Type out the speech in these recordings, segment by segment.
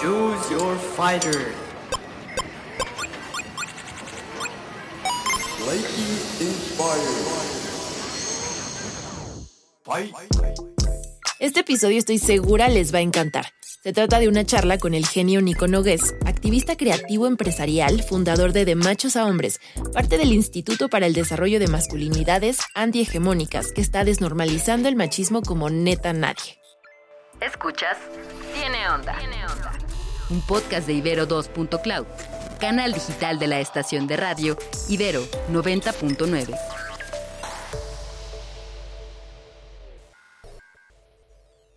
Choose your fighter. Este episodio estoy segura les va a encantar. Se trata de una charla con el genio Nico Nogués, activista creativo empresarial, fundador de De Machos a Hombres, parte del Instituto para el Desarrollo de Masculinidades Antihegemónicas, que está desnormalizando el machismo como neta nadie. Escuchas Tiene Onda. Un podcast de Ibero 2.cloud, canal digital de la estación de radio Ibero 90.9.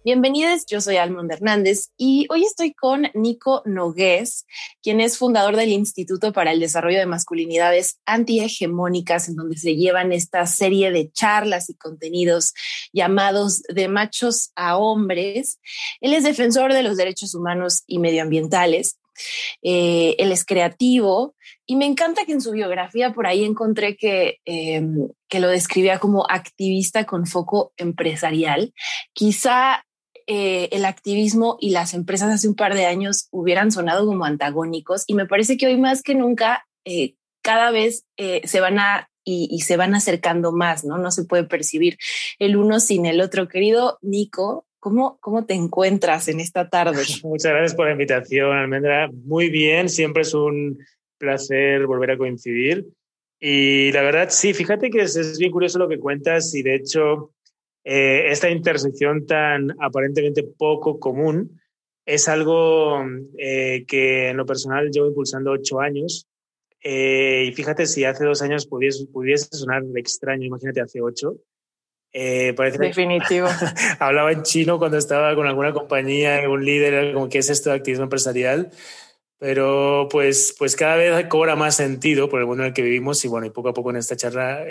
Bienvenidos, yo soy Almond Hernández y hoy estoy con Nico Nogués, quien es fundador del Instituto para el Desarrollo de Masculinidades Antihegemónicas, en donde se llevan esta serie de charlas y contenidos llamados de machos a hombres. Él es defensor de los derechos humanos y medioambientales. Eh, él es creativo y me encanta que en su biografía por ahí encontré que, em, que lo describía como activista con foco empresarial. Quizá eh, el activismo y las empresas hace un par de años hubieran sonado como antagónicos y me parece que hoy más que nunca eh, cada vez eh, se van a y, se van acercando más, ¿no? No se puede percibir el uno sin el otro. Querido Nico, ¿cómo, cómo te encuentras en esta tarde? Muchas gracias por la invitación, Almendra. Muy bien, siempre es un placer volver a coincidir. Y la verdad, sí, fíjate que es, es bien curioso lo que cuentas y de hecho eh, esta intersección tan aparentemente poco común es algo eh, que en lo personal llevo impulsando ocho años. Eh, y fíjate, si hace dos años pudiese, pudiese sonar extraño, imagínate hace ocho. parece Definitivo. hablaba en chino cuando estaba con alguna compañía, un líder, como que es esto de activismo empresarial. Pero pues, pues cada vez cobra más sentido por el mundo en el que vivimos y bueno, y poco a poco en esta charla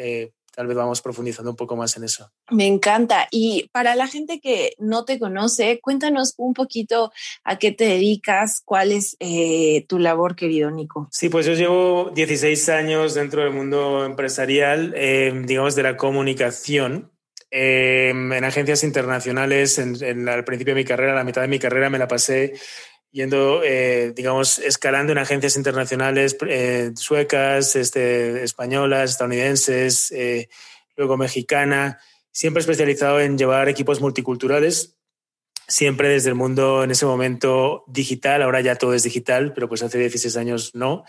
tal vez vamos profundizando un poco más en eso. Me encanta. Y para la gente que no te conoce, cuéntanos un poquito a qué te dedicas, cuál es eh, tu labor, querido Nico. Sí, pues yo llevo 16 años dentro del mundo empresarial, em, digamos, de la comunicación. Em, en agencias internacionales, en, al principio de mi carrera, la mitad de mi carrera me la pasé yendo, eh, digamos, escalando en agencias internacionales eh, suecas, este, españolas, estadounidenses, eh, luego mexicana, siempre especializado en llevar equipos multiculturales, siempre desde el mundo en ese momento digital, ahora ya todo es digital, pero pues hace 16 años no.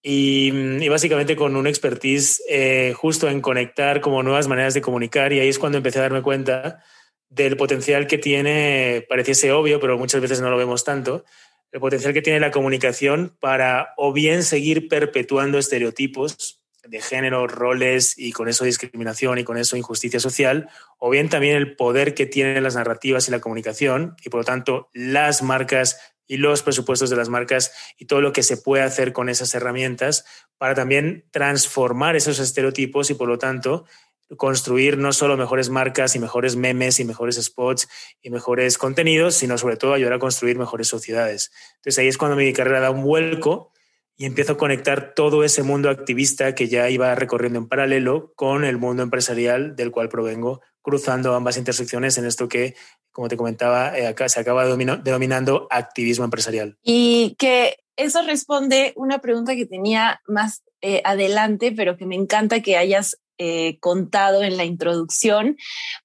Y, y básicamente con un expertise justo en conectar como nuevas maneras de comunicar y ahí es cuando empecé a darme cuenta del potencial que tiene, pareciese obvio, pero muchas veces no lo vemos tanto, el potencial que tiene la comunicación para o bien seguir perpetuando estereotipos de género, roles y con eso discriminación y con eso injusticia social, o bien también el poder que tienen las narrativas y la comunicación y por lo tanto las marcas y los presupuestos de las marcas y todo lo que se puede hacer con esas herramientas para también transformar esos estereotipos y por lo tanto construir no solo mejores marcas y mejores memes y mejores spots y mejores contenidos, sino sobre todo ayudar a construir mejores sociedades. Entonces ahí es cuando mi carrera da un vuelco y empiezo a conectar todo ese mundo activista que ya iba recorriendo en paralelo con el mundo empresarial del cual provengo, cruzando ambas intersecciones en esto que, como te comentaba, eh, acá se acaba denominando activismo empresarial. Y que eso responde una pregunta que tenía más eh, adelante, pero que me encanta que hayas eh, contado en la introducción,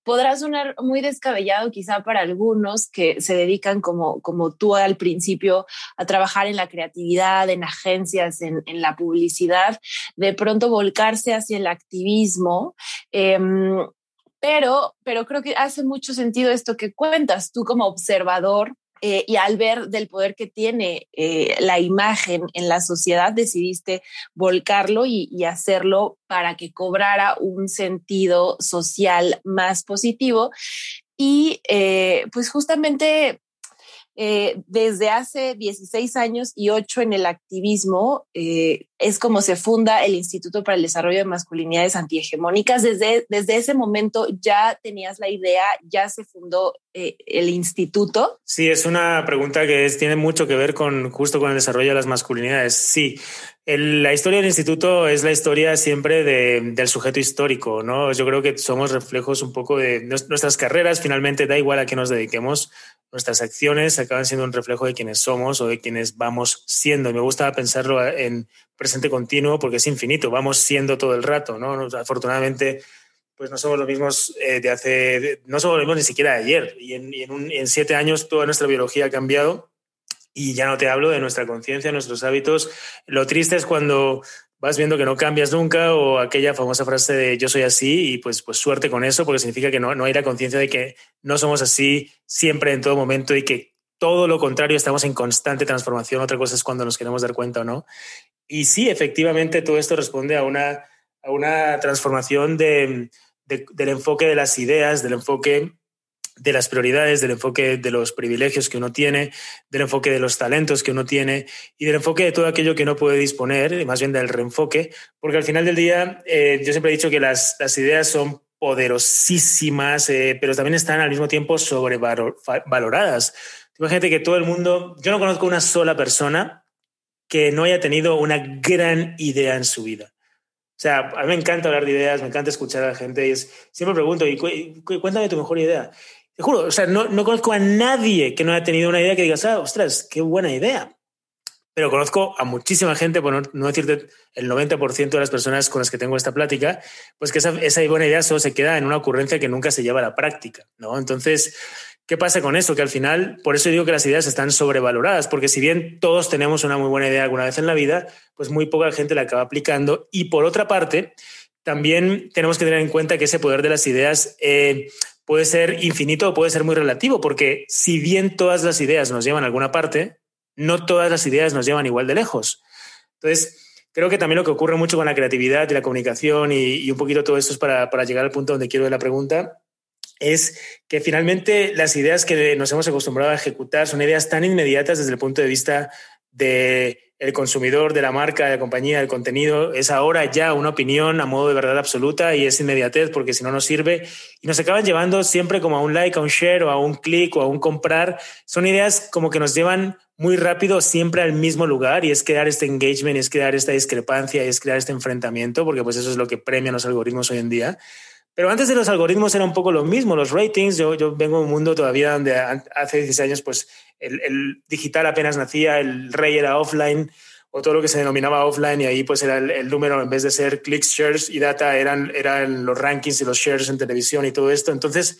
podrá sonar muy descabellado quizá para algunos que se dedican como, como tú al principio a trabajar en la creatividad, en agencias, en, la publicidad, de pronto volcarse hacia el activismo. Em, pero, pero creo que hace mucho sentido esto que cuentas tú como observador eh, y al ver del poder que tiene eh, la imagen en la sociedad, decidiste volcarlo y, hacerlo para que cobrara un sentido social más positivo. Y eh, pues justamente desde hace 16 años y 8 en el activismo, es como se funda el Instituto para el Desarrollo de Masculinidades Antihegemónicas. Desde, desde ese momento ya tenías la idea, ya se fundó eh, el instituto. Sí, es una pregunta que tiene mucho que ver con justo con el desarrollo de las masculinidades. Sí, la historia del instituto es la historia siempre del sujeto histórico, ¿no? Yo creo que somos reflejos un poco de nuestras carreras, finalmente da igual a qué nos dediquemos, nuestras acciones acaban siendo un reflejo de quienes somos o de quienes vamos siendo. Y me gusta pensarlo en presente continuo porque es infinito, vamos siendo todo el rato, ¿no? Afortunadamente, pues no somos los mismos eh, de hace, no somos los mismos ni siquiera de ayer. Y en, en siete años toda nuestra biología ha cambiado y ya no te hablo de nuestra conciencia, nuestros hábitos. Lo triste es cuando vas viendo que no cambias nunca o aquella famosa frase de yo soy así y pues, pues suerte con eso porque significa que no, no hay la conciencia de que no somos así siempre en todo momento y que todo lo contrario estamos en constante transformación. Otra cosa es cuando nos queremos dar cuenta o no. Y sí, efectivamente todo esto responde a una, a una transformación de, del enfoque de las ideas, del enfoque de las prioridades, del enfoque de los privilegios que uno tiene, del enfoque de los talentos que uno tiene y del enfoque de todo aquello que no puede disponer, más bien del reenfoque, porque al final del día eh, yo siempre he dicho que las, ideas son poderosísimas, eh, pero también están al mismo tiempo sobrevaloradas. Imagínate que todo el mundo, yo no conozco una sola persona que no haya tenido una gran idea en su vida. O sea, a mí me encanta hablar de ideas, me encanta escuchar a la gente y siempre pregunto, y cuéntame tu mejor idea. Te juro, o sea, no, no, conozco a nadie que no haya tenido una idea que digas, ah, ostras, qué buena idea. Pero conozco a muchísima gente, por no, decirte el 90% de las personas con las que tengo esta plática, pues que esa, esa buena idea solo se queda en una ocurrencia que nunca se lleva a la práctica, ¿no? Entonces, ¿Qué pasa con eso? Que al final, por eso digo que las ideas están sobrevaloradas, porque si bien todos tenemos una muy buena idea alguna vez en la vida, pues muy poca gente la acaba aplicando. Y por otra parte, también tenemos que tener en cuenta que ese poder de las ideas eh, puede ser infinito o puede ser muy relativo, porque si bien todas las ideas nos llevan a alguna parte, no todas las ideas nos llevan igual de lejos. Entonces, creo que también lo que ocurre mucho con la creatividad y la comunicación y, un poquito todo esto es para, para, llegar al punto donde quiero de la pregunta, es que finalmente las ideas que nos hemos acostumbrado a ejecutar son ideas tan inmediatas desde el punto de vista de el consumidor de la marca, de la compañía, del contenido, es ahora ya una opinión a modo de verdad absoluta y es inmediatez porque si no nos sirve y nos acaban llevando siempre como a un like, a un share o a un clic o a un comprar. Son ideas como que nos llevan muy rápido siempre al mismo lugar y es crear este engagement, es crear esta discrepancia, es crear este enfrentamiento porque pues eso es lo que premian los algoritmos hoy en día. Pero antes de los algoritmos era un poco lo mismo, los ratings. Yo, yo vengo de un mundo todavía donde hace 16 años pues el, el, digital apenas nacía, el rey era offline o todo lo que se denominaba offline y ahí pues era el, número en vez de ser clicks, shares y data eran, eran los rankings y los shares en televisión y todo esto. Entonces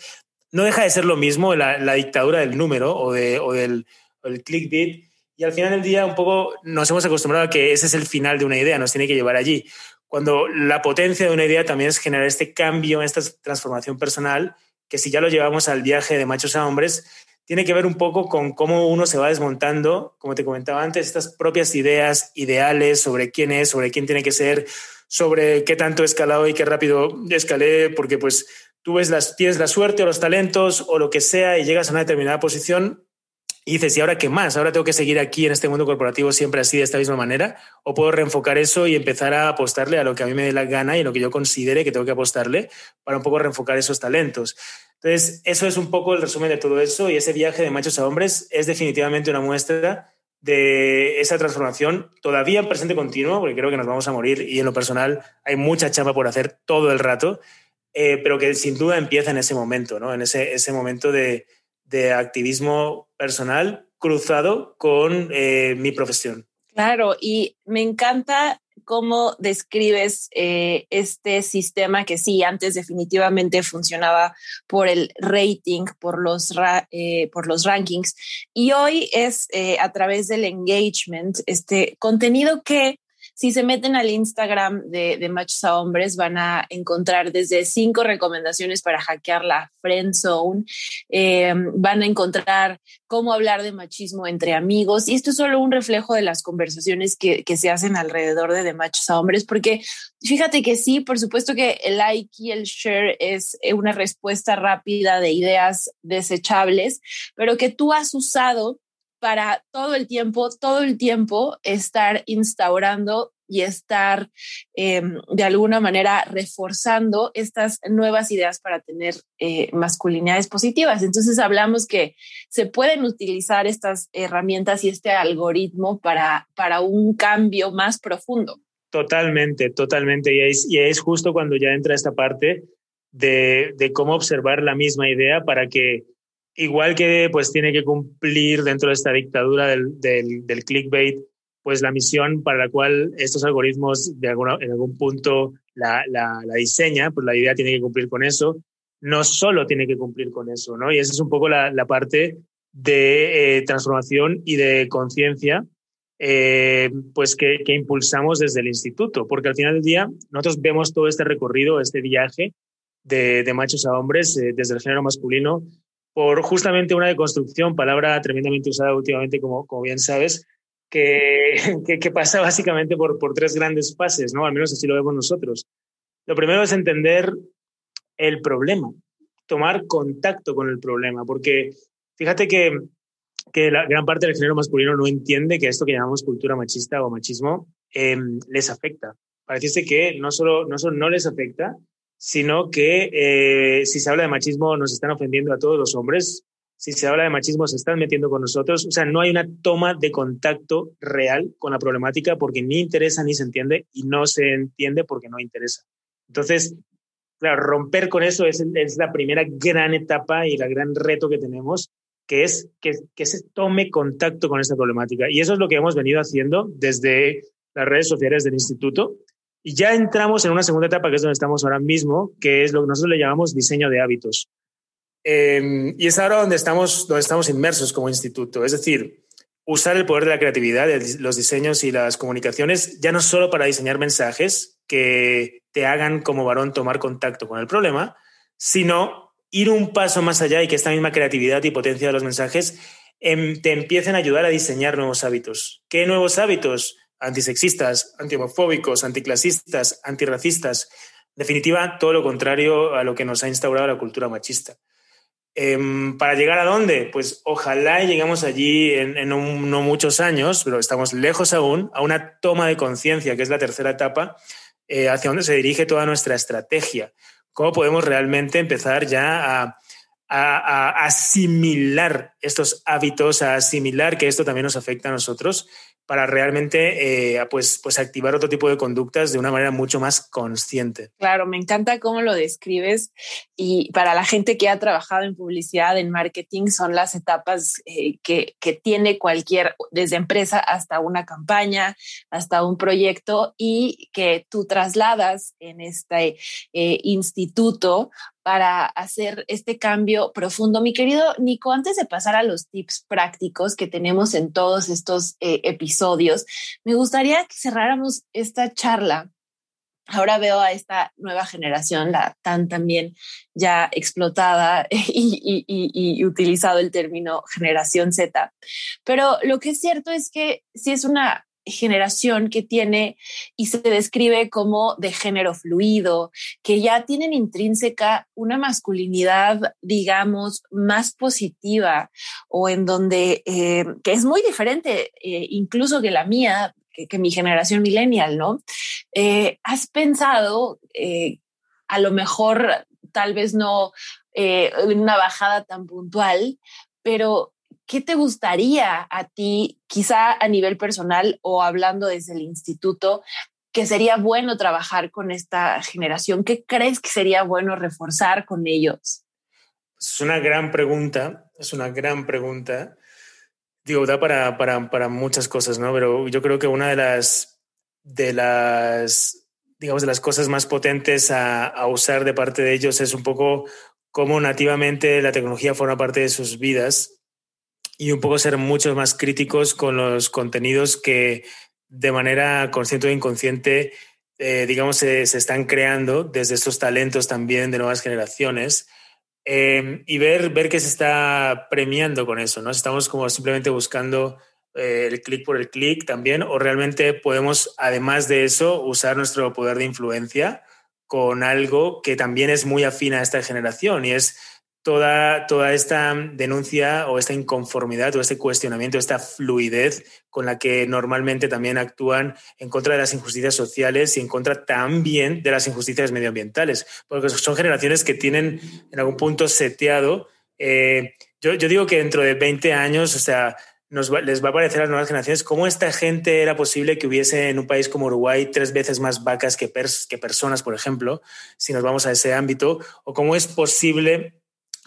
no deja de ser lo mismo la, la dictadura del número o, de, o del el clickbait y al final del día un poco nos hemos acostumbrado a que ese es el final de una idea, nos tiene que llevar allí cuando la potencia de una idea también es generar este cambio, esta transformación personal, que si ya lo llevamos al viaje de machos a hombres, tiene que ver un poco con cómo uno se va desmontando, como te comentaba antes, estas propias ideas ideales sobre quién es, sobre quién tiene que ser, sobre qué tanto he escalado y qué rápido escalé, porque pues tú ves las, tienes la suerte o los talentos o lo que sea y llegas a una determinada posición y dices, ¿y ahora qué más? ¿Ahora tengo que seguir aquí en este mundo corporativo siempre así, de esta misma manera? ¿O puedo reenfocar eso y empezar a apostarle a lo que a mí me dé la gana y lo que yo considere que tengo que apostarle para un poco reenfocar esos talentos? Entonces, eso es un poco el resumen de todo eso y ese viaje de machos a hombres es definitivamente una muestra de esa transformación todavía en presente continuo, porque creo que nos vamos a morir y en lo personal hay mucha chamba por hacer todo el rato, eh, pero que sin duda empieza en ese momento, ¿no? En ese, ese momento de de activismo personal cruzado con eh, mi profesión. Claro, y me encanta cómo describes eh, este sistema que sí, antes definitivamente funcionaba por el rating, por los, eh, por los rankings, y hoy es a través del engagement, este contenido que si se meten al Instagram de, de Machos a Hombres, van a encontrar desde cinco recomendaciones para hackear la friend zone. Eh, van a encontrar cómo hablar de machismo entre amigos. Y esto es solo un reflejo de las conversaciones que, que se hacen alrededor de, de Machos a Hombres, porque fíjate que sí, por supuesto que el like y el share es una respuesta rápida de ideas desechables, pero que tú has usado para todo el tiempo, todo el tiempo estar instaurando y estar em, de alguna manera reforzando estas nuevas ideas para tener eh, masculinidades positivas. Entonces hablamos que se pueden utilizar estas herramientas y este algoritmo para, para un cambio más profundo. Totalmente, totalmente. Y es, y es justo cuando ya entra esta parte de, de cómo observar la misma idea para que igual que pues tiene que cumplir dentro de esta dictadura del, del, del clickbait, pues la misión para la cual estos algoritmos de alguna, en algún punto la, la, la, diseña, pues la idea tiene que cumplir con eso, no solo tiene que cumplir con eso, ¿no? Y esa es un poco la, la parte de eh, transformación y de conciencia eh, pues que, que, impulsamos desde el instituto, porque al final del día nosotros vemos todo este recorrido, este viaje de, de machos a hombres eh, desde el género masculino por justamente una deconstrucción, palabra tremendamente usada últimamente, como, como bien sabes, que, que, que, pasa básicamente por, por tres grandes fases, ¿no? Al menos así lo vemos nosotros. Lo primero es entender el problema, tomar contacto con el problema, porque fíjate que, que la gran parte del género masculino no entiende que esto que llamamos cultura machista o machismo eh, les afecta. Parece que no solo, no solo no les afecta, sino que eh, si se habla de machismo nos están ofendiendo a todos los hombres, si se habla de machismo se están metiendo con nosotros, o sea, no hay una toma de contacto real con la problemática porque ni interesa ni se entiende y no se entiende porque no interesa. Entonces, claro, romper con eso es, es la primera gran etapa y el gran reto que tenemos, que es que, que se tome contacto con esta problemática. Y eso es lo que hemos venido haciendo desde las redes sociales del instituto y ya entramos en una segunda etapa, que es donde estamos ahora mismo, que es lo que nosotros le llamamos diseño de hábitos. Eh, y es ahora donde estamos, donde estamos inmersos como instituto. Es decir, usar el poder de la creatividad, de los diseños y las comunicaciones, ya no solo para diseñar mensajes que te hagan como varón tomar contacto con el problema, sino ir un paso más allá y que esta misma creatividad y potencia de los mensajes em, te empiecen a ayudar a diseñar nuevos hábitos. ¿Qué nuevos hábitos? Antisexistas, antihomofóbicos, anticlasistas, antirracistas. En definitiva, todo lo contrario a lo que nos ha instaurado la cultura machista. Eh, ¿Para llegar a dónde? Pues ojalá lleguemos allí en, no muchos años, pero estamos lejos aún, a una toma de conciencia, que es la tercera etapa, eh, hacia donde se dirige toda nuestra estrategia. ¿Cómo podemos realmente empezar ya a, asimilar estos hábitos, a asimilar que esto también nos afecta a nosotros para realmente eh, pues, pues activar otro tipo de conductas de una manera mucho más consciente. Claro, me encanta cómo lo describes y para la gente que ha trabajado en publicidad, en marketing, son las etapas eh, que, que tiene cualquier, desde empresa hasta una campaña, hasta un proyecto y que tú trasladas en este eh, instituto para hacer este cambio profundo. Mi querido Nico, antes de pasar a los tips prácticos que tenemos en todos estos eh, episodios, me gustaría que cerráramos esta charla. Ahora veo a esta nueva generación, la tan también ya explotada y, y, y, y utilizado el término generación Z. Pero lo que es cierto es que sí es una generación que tiene y se describe como de género fluido, que ya tienen intrínseca una masculinidad, digamos, más positiva o en donde, eh, que es muy diferente eh, incluso que la mía, que, mi generación millennial, ¿no? Eh, ¿Has pensado, a lo mejor, tal vez no eh, una bajada tan puntual, pero ¿qué te gustaría a ti, quizá a nivel personal o hablando desde el instituto, que sería bueno trabajar con esta generación? ¿Qué crees que sería bueno reforzar con ellos? Es una gran pregunta, es una gran pregunta. Digo, da para, para, para muchas cosas, ¿no? Pero yo creo que una de las, de las, digamos, de las cosas más potentes a, a usar de parte de ellos es un poco cómo nativamente la tecnología forma parte de sus vidas y un poco ser mucho más críticos con los contenidos que de manera consciente o inconsciente, eh, digamos, se, están creando desde estos talentos también de nuevas generaciones eh, y ver, ver que se está premiando con eso, ¿no? Estamos como simplemente buscando eh, el clic por el clic también o realmente podemos, además de eso, usar nuestro poder de influencia con algo que también es muy afín a esta generación y es toda, toda esta denuncia o esta inconformidad o este cuestionamiento, esta fluidez con la que normalmente también actúan en contra de las injusticias sociales y en contra también de las injusticias medioambientales, porque son generaciones que tienen en algún punto seteado. Eh, yo, digo que dentro de 20 años, o sea, nos les va a parecer a las nuevas generaciones cómo esta gente era posible que hubiese en un país como Uruguay tres veces más vacas que, que personas, por ejemplo, si nos vamos a ese ámbito, o cómo es posible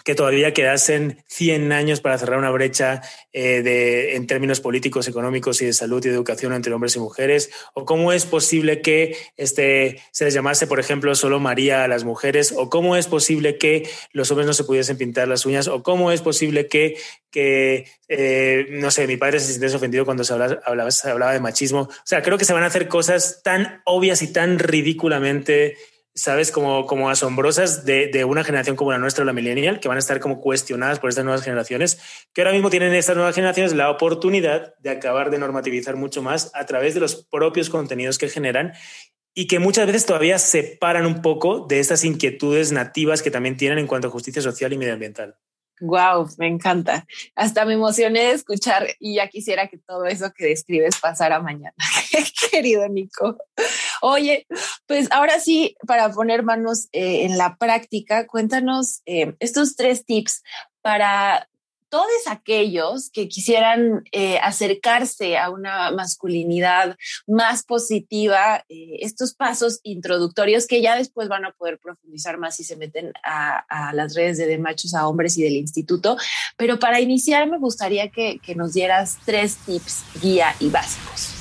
que todavía quedasen 100 años para cerrar una brecha eh, de, en términos políticos, económicos y de salud y de educación entre hombres y mujeres? ¿O cómo es posible que este, se les llamase, por ejemplo, solo María a las mujeres? ¿O cómo es posible que los hombres no se pudiesen pintar las uñas? ¿O cómo es posible que, que eh, no sé, mi padre se sintiese ofendido cuando se hablaba, hablaba, se hablaba de machismo? O sea, creo que se van a hacer cosas tan obvias y tan ridículamente ¿sabes? Como, como asombrosas de, de, una generación como la nuestra, la millennial, que van a estar como cuestionadas por estas nuevas generaciones, que ahora mismo tienen estas nuevas generaciones la oportunidad de acabar de normativizar mucho más a través de los propios contenidos que generan y que muchas veces todavía separan un poco de estas inquietudes nativas que también tienen en cuanto a justicia social y medioambiental. Wow, me encanta. Hasta me emocioné de escuchar y ya quisiera que todo eso que describes pasara mañana. Querido Nico. Oye, pues ahora sí, para poner manos eh, en la práctica, cuéntanos eh, estos tres tips para todos aquellos que quisieran eh, acercarse a una masculinidad más positiva, eh, estos pasos introductorios que ya después van a poder profundizar más si se meten a, las redes de, de, machos a hombres y del instituto. Pero para iniciar me gustaría que, que nos dieras tres tips guía y básicos.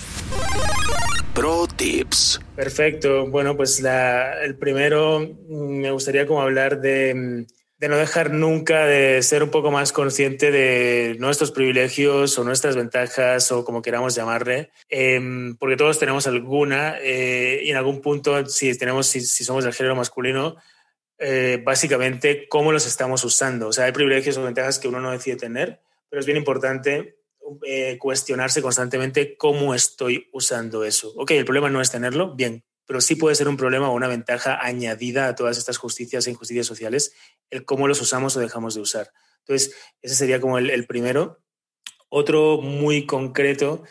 Pro Tips. Perfecto. Bueno, pues la, el primero mm, me gustaría como hablar de mm, de no dejar nunca de ser un poco más consciente de nuestros privilegios o nuestras ventajas o como queramos llamarle, em, porque todos tenemos alguna eh, y en algún punto, si, tenemos, si, somos del género masculino, eh, básicamente cómo los estamos usando. O sea, hay privilegios o ventajas que uno no decide tener, pero es bien importante eh, cuestionarse constantemente cómo estoy usando eso. Ok, el problema no es tenerlo, bien, pero sí puede ser un problema o una ventaja añadida a todas estas justicias e injusticias sociales, el cómo los usamos o dejamos de usar. Entonces, ese sería como el, primero. Otro muy concreto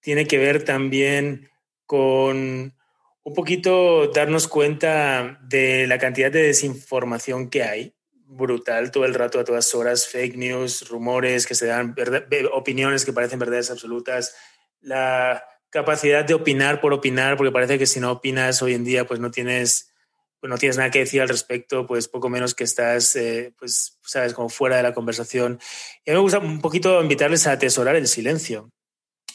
tiene que ver también con un poquito darnos cuenta de la cantidad de desinformación que hay, brutal todo el rato, a todas horas, fake news, rumores que se dan, opiniones que parecen verdades absolutas, la capacidad de opinar por opinar, porque parece que si no opinas hoy en día, pues no tienes, pues no tienes nada que decir al respecto, pues poco menos que estás, eh, pues, sabes, como fuera de la conversación. Y a mí me gusta un poquito invitarles a atesorar el silencio.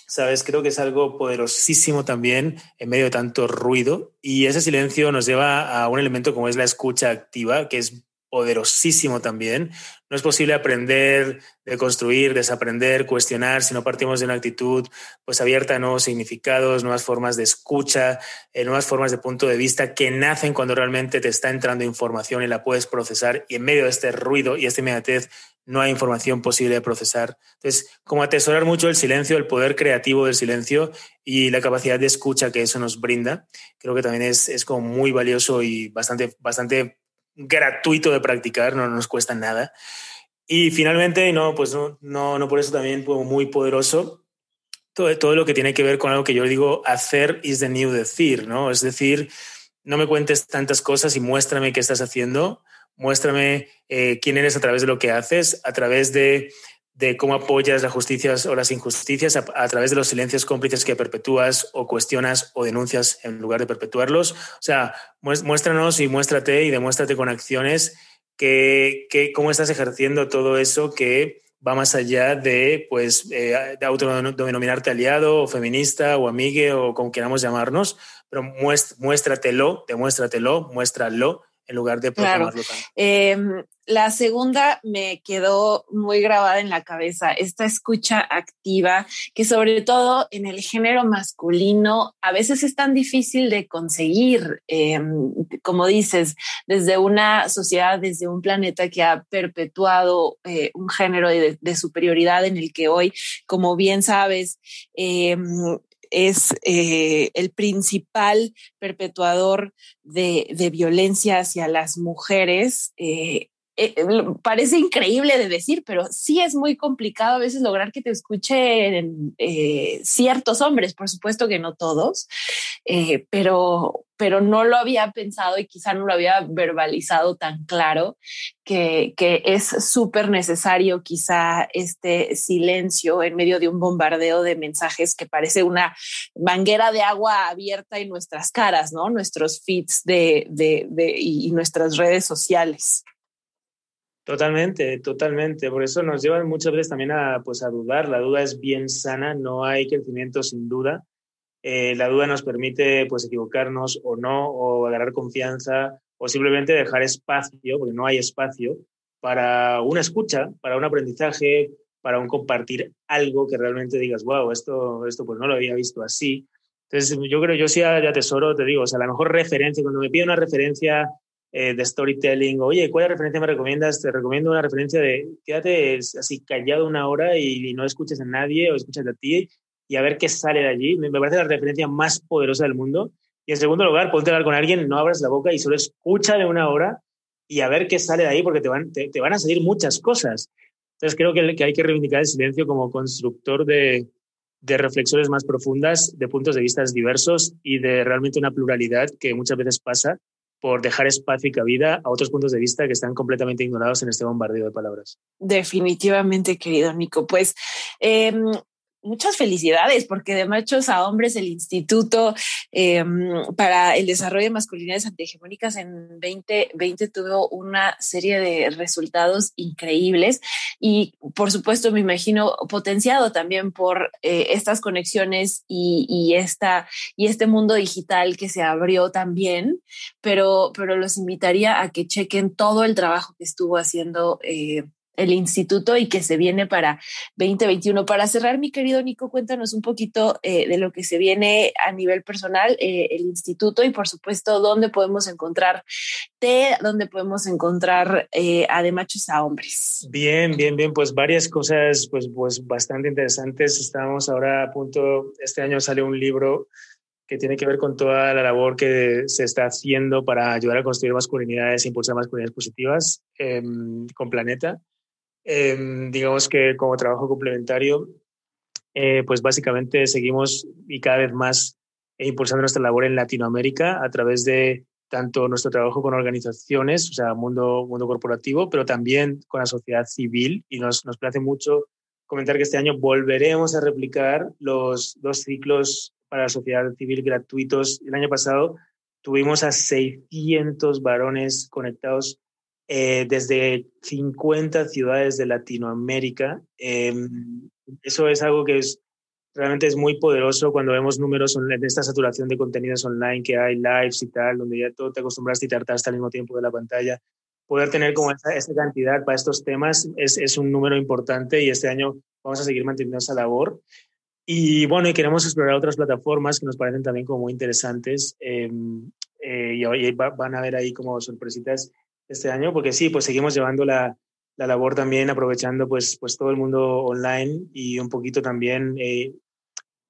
¿Sabes? Creo que es algo poderosísimo también en medio de tanto ruido y ese silencio nos lleva a un elemento como es la escucha activa, que es poderosísimo también. No es posible aprender, de construir, desaprender, cuestionar si no partimos de una actitud pues abierta a nuevos significados, nuevas formas de escucha, eh, nuevas formas de punto de vista que nacen cuando realmente te está entrando información y la puedes procesar y en medio de este ruido y esta inmediatez no hay información posible de procesar. Entonces, como atesorar mucho el silencio, el poder creativo del silencio y la capacidad de escucha que eso nos brinda, creo que también es, es como muy valioso y bastante, bastante gratuito de practicar, no nos cuesta nada. Y finalmente, no, pues no, no, no por eso también muy poderoso, todo, todo lo que tiene que ver con algo que yo digo, hacer is the new decir, ¿no? Es decir, no me cuentes tantas cosas y muéstrame qué estás haciendo, muéstrame eh, quién eres a través de lo que haces, a través de de cómo apoyas las justicias o las injusticias a, través de los silencios cómplices que perpetúas o cuestionas o denuncias en lugar de perpetuarlos. O sea, muéstranos y muéstrate y demuéstrate con acciones que, cómo estás ejerciendo todo eso que va más allá de, pues, eh, de autodenominarte aliado o feminista o amigue o como queramos llamarnos, pero muéstratelo, demuéstratelo, muéstralo en lugar de proclamarlo em, la segunda me quedó muy grabada en la cabeza, esta escucha activa, que sobre todo en el género masculino a veces es tan difícil de conseguir, em, como dices, desde una sociedad, desde un planeta que ha perpetuado eh, un género de, superioridad en el que hoy, como bien sabes, em, es eh, el principal perpetuador de, violencia hacia las mujeres. Eh, eh, parece increíble de decir, pero sí es muy complicado a veces lograr que te escuchen eh, ciertos hombres, por supuesto que no todos, eh, pero, pero no lo había pensado y quizá no lo había verbalizado tan claro que, que es súper necesario quizá este silencio en medio de un bombardeo de mensajes que parece una manguera de agua abierta en nuestras caras, ¿no? Nuestros feeds de, de, de y nuestras redes sociales. Totalmente, totalmente. Por eso nos llevan muchas veces también a, pues, a dudar. La duda es bien sana, no hay crecimiento sin duda. Eh, la duda nos permite pues, equivocarnos o no, o agarrar confianza, o simplemente dejar espacio, porque no hay espacio, para una escucha, para un aprendizaje, para un compartir algo que realmente digas, wow, esto, esto pues no lo había visto así. Entonces, yo creo, yo sí ya tesoro, te digo, o sea, la mejor referencia, cuando me pide una referencia eh, de storytelling, oye, ¿cuál referencia me recomiendas? Te recomiendo una referencia de quédate así callado una hora y, no escuches a nadie o escuches a ti y a ver qué sale de allí. Me, parece la referencia más poderosa del mundo. Y en segundo lugar, ponte a hablar con alguien, no abras la boca y solo escucha de una hora y a ver qué sale de ahí porque te van, te, van a salir muchas cosas. Entonces creo que, que hay que reivindicar el silencio como constructor de, de reflexiones más profundas, de puntos de vista diversos y de realmente una pluralidad que muchas veces pasa por dejar espacio y cabida a otros puntos de vista que están completamente ignorados en este bombardeo de palabras. Definitivamente, querido Nico. Pues em, muchas felicidades, porque de machos a hombres el Instituto em, para el Desarrollo de Masculinidades Antihegemónicas en 2020 tuvo una serie de resultados increíbles y por supuesto me imagino potenciado también por eh, estas conexiones y, esta, y este mundo digital que se abrió también, pero, pero los invitaría a que chequen todo el trabajo que estuvo haciendo. Eh, el instituto y que se viene para 2021. Para cerrar, mi querido Nico, cuéntanos un poquito eh, de lo que se viene a nivel personal, eh, el instituto y por supuesto dónde podemos encontrar té, dónde podemos encontrar eh, a de machos a hombres. Bien, bien, bien, pues varias cosas pues, pues bastante interesantes. Estamos ahora a punto, este año sale un libro que tiene que ver con toda la labor que se está haciendo para ayudar a construir masculinidades, impulsar masculinidades positivas em, con Planeta. Em, digamos que como trabajo complementario, eh, pues básicamente seguimos y cada vez más impulsando nuestra labor en Latinoamérica a través de tanto nuestro trabajo con organizaciones, o sea, mundo, mundo corporativo, pero también con la sociedad civil. Y nos, nos place mucho comentar que este año volveremos a replicar los dos ciclos para la sociedad civil gratuitos. El año pasado tuvimos a 600 varones conectados eh, desde 50 ciudades de Latinoamérica. Em, eso es algo que es, realmente es muy poderoso cuando vemos números en esta saturación de contenidos online que hay, lives y tal, donde ya todo te acostumbraste y te hartaste al mismo tiempo de la pantalla. Poder tener como esa, esa cantidad para estos temas es, es, un número importante y este año vamos a seguir manteniendo esa labor. Y bueno, y queremos explorar otras plataformas que nos parecen también como muy interesantes. Em, eh, y, y van a ver ahí como sorpresitas este año, porque sí, pues seguimos llevando la, la labor también, aprovechando pues, pues todo el mundo online y un poquito también eh,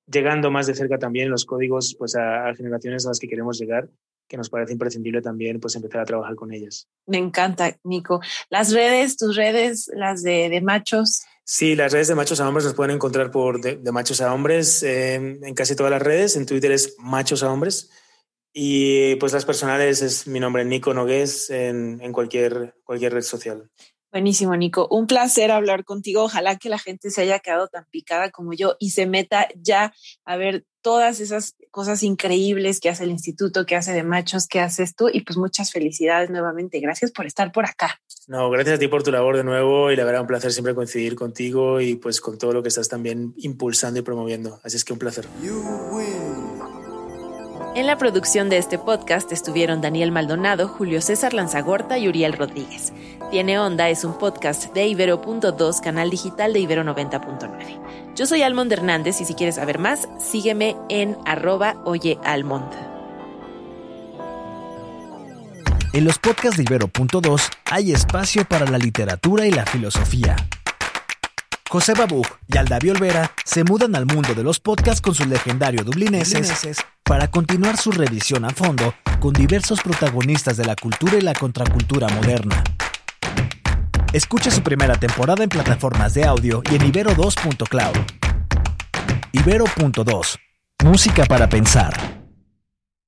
llegando más de cerca también los códigos pues a, generaciones a las que queremos llegar que nos parece imprescindible también pues empezar a trabajar con ellas. Me encanta, Nico. Las redes, tus redes, las de, de machos. Sí, las redes de machos a hombres nos pueden encontrar por de, machos a hombres eh, en casi todas las redes. En Twitter es machos a hombres y pues las personales es mi nombre, Nico Nogués, en, en cualquier, cualquier red social. Buenísimo, Nico. Un placer hablar contigo. Ojalá que la gente se haya quedado tan picada como yo y se meta ya a ver todas esas cosas increíbles que hace el instituto, que hace de machos, que haces tú. Y pues muchas felicidades nuevamente. Gracias por estar por acá. No, gracias a ti por tu labor de nuevo y la verdad un placer siempre coincidir contigo y pues con todo lo que estás también impulsando y promoviendo. Así es que un placer. En la producción de este podcast estuvieron Daniel Maldonado, Julio César Lanzagorta y Uriel Rodríguez. Tiene Onda es un podcast de Ibero.2, canal digital de Ibero 90.9. Yo soy Almond Hernández y si quieres saber más, sígueme en arroba oyealmond. En los podcasts de Ibero.2 hay espacio para la literatura y la filosofía. José Babú y Aldavi Olvera se mudan al mundo de los podcasts con sus legendarios dublineses para continuar su revisión a fondo con diversos protagonistas de la cultura y la contracultura moderna. Escucha su primera temporada en plataformas de audio y en ibero2.cloud. Ibero.2. Música para pensar.